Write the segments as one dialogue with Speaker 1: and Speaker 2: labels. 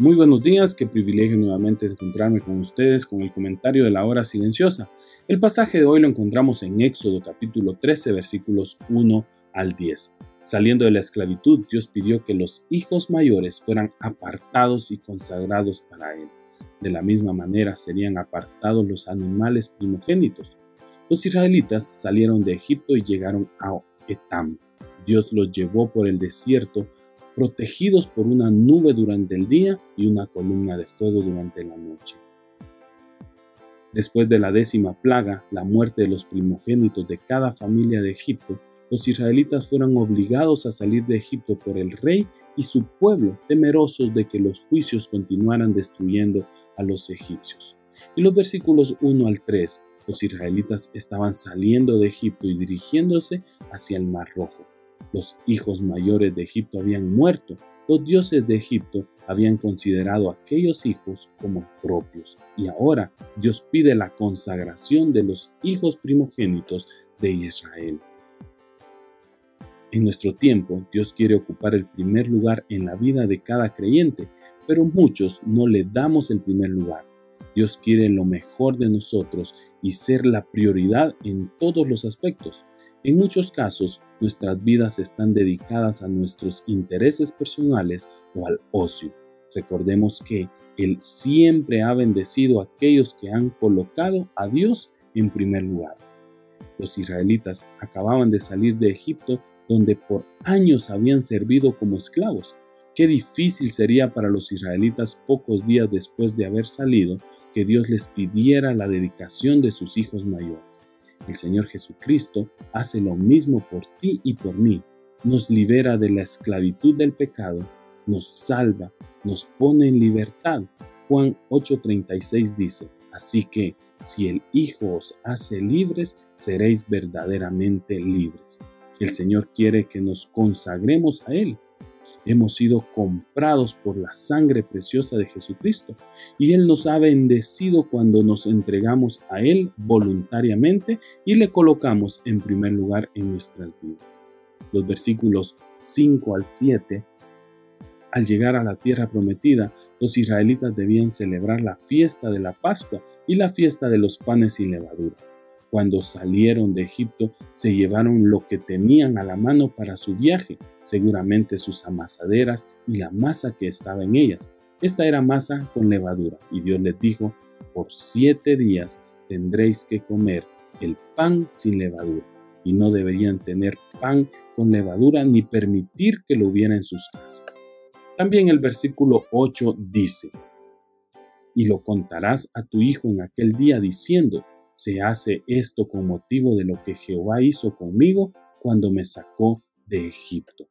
Speaker 1: Muy buenos días, qué privilegio nuevamente encontrarme con ustedes con el comentario de la hora silenciosa. El pasaje de hoy lo encontramos en Éxodo capítulo 13 versículos 1 al 10. Saliendo de la esclavitud, Dios pidió que los hijos mayores fueran apartados y consagrados para Él. De la misma manera serían apartados los animales primogénitos. Los israelitas salieron de Egipto y llegaron a Etam. Dios los llevó por el desierto protegidos por una nube durante el día y una columna de fuego durante la noche. Después de la décima plaga, la muerte de los primogénitos de cada familia de Egipto, los israelitas fueron obligados a salir de Egipto por el rey y su pueblo, temerosos de que los juicios continuaran destruyendo a los egipcios. Y los versículos 1 al 3, los israelitas estaban saliendo de Egipto y dirigiéndose hacia el Mar Rojo. Los hijos mayores de Egipto habían muerto. Los dioses de Egipto habían considerado a aquellos hijos como propios. Y ahora Dios pide la consagración de los hijos primogénitos de Israel. En nuestro tiempo, Dios quiere ocupar el primer lugar en la vida de cada creyente, pero muchos no le damos el primer lugar. Dios quiere lo mejor de nosotros y ser la prioridad en todos los aspectos. En muchos casos, nuestras vidas están dedicadas a nuestros intereses personales o al ocio. Recordemos que Él siempre ha bendecido a aquellos que han colocado a Dios en primer lugar. Los israelitas acababan de salir de Egipto donde por años habían servido como esclavos. Qué difícil sería para los israelitas pocos días después de haber salido que Dios les pidiera la dedicación de sus hijos mayores. El Señor Jesucristo hace lo mismo por ti y por mí. Nos libera de la esclavitud del pecado, nos salva, nos pone en libertad. Juan 8:36 dice, así que si el Hijo os hace libres, seréis verdaderamente libres. El Señor quiere que nos consagremos a Él hemos sido comprados por la sangre preciosa de Jesucristo y Él nos ha bendecido cuando nos entregamos a Él voluntariamente y le colocamos en primer lugar en nuestras vidas. Los versículos 5 al 7, al llegar a la tierra prometida, los israelitas debían celebrar la fiesta de la Pascua y la fiesta de los panes sin levadura. Cuando salieron de Egipto, se llevaron lo que tenían a la mano para su viaje, seguramente sus amasaderas y la masa que estaba en ellas. Esta era masa con levadura, y Dios les dijo, por siete días tendréis que comer el pan sin levadura, y no deberían tener pan con levadura ni permitir que lo hubiera en sus casas. También el versículo 8 dice, y lo contarás a tu hijo en aquel día diciendo, se hace esto con motivo de lo que Jehová hizo conmigo cuando me sacó de Egipto.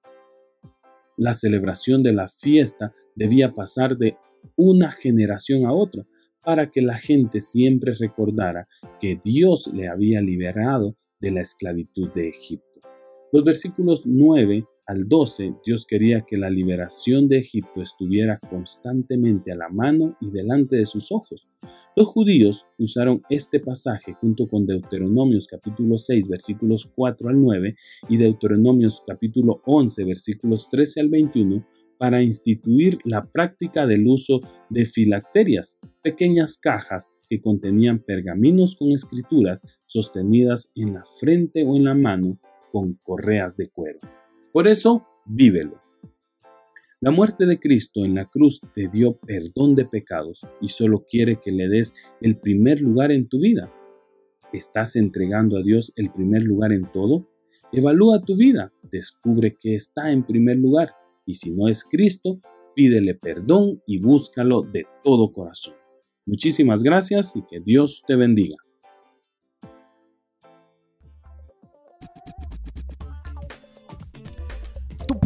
Speaker 1: La celebración de la fiesta debía pasar de una generación a otra para que la gente siempre recordara que Dios le había liberado de la esclavitud de Egipto. Los versículos 9 al 12, Dios quería que la liberación de Egipto estuviera constantemente a la mano y delante de sus ojos. Los judíos usaron este pasaje junto con Deuteronomios capítulo 6 versículos 4 al 9 y Deuteronomios capítulo 11 versículos 13 al 21 para instituir la práctica del uso de filacterias, pequeñas cajas que contenían pergaminos con escrituras sostenidas en la frente o en la mano con correas de cuero. Por eso, vívelo. La muerte de Cristo en la cruz te dio perdón de pecados y solo quiere que le des el primer lugar en tu vida. ¿Estás entregando a Dios el primer lugar en todo? Evalúa tu vida, descubre que está en primer lugar y si no es Cristo, pídele perdón y búscalo de todo corazón. Muchísimas gracias y que Dios te bendiga.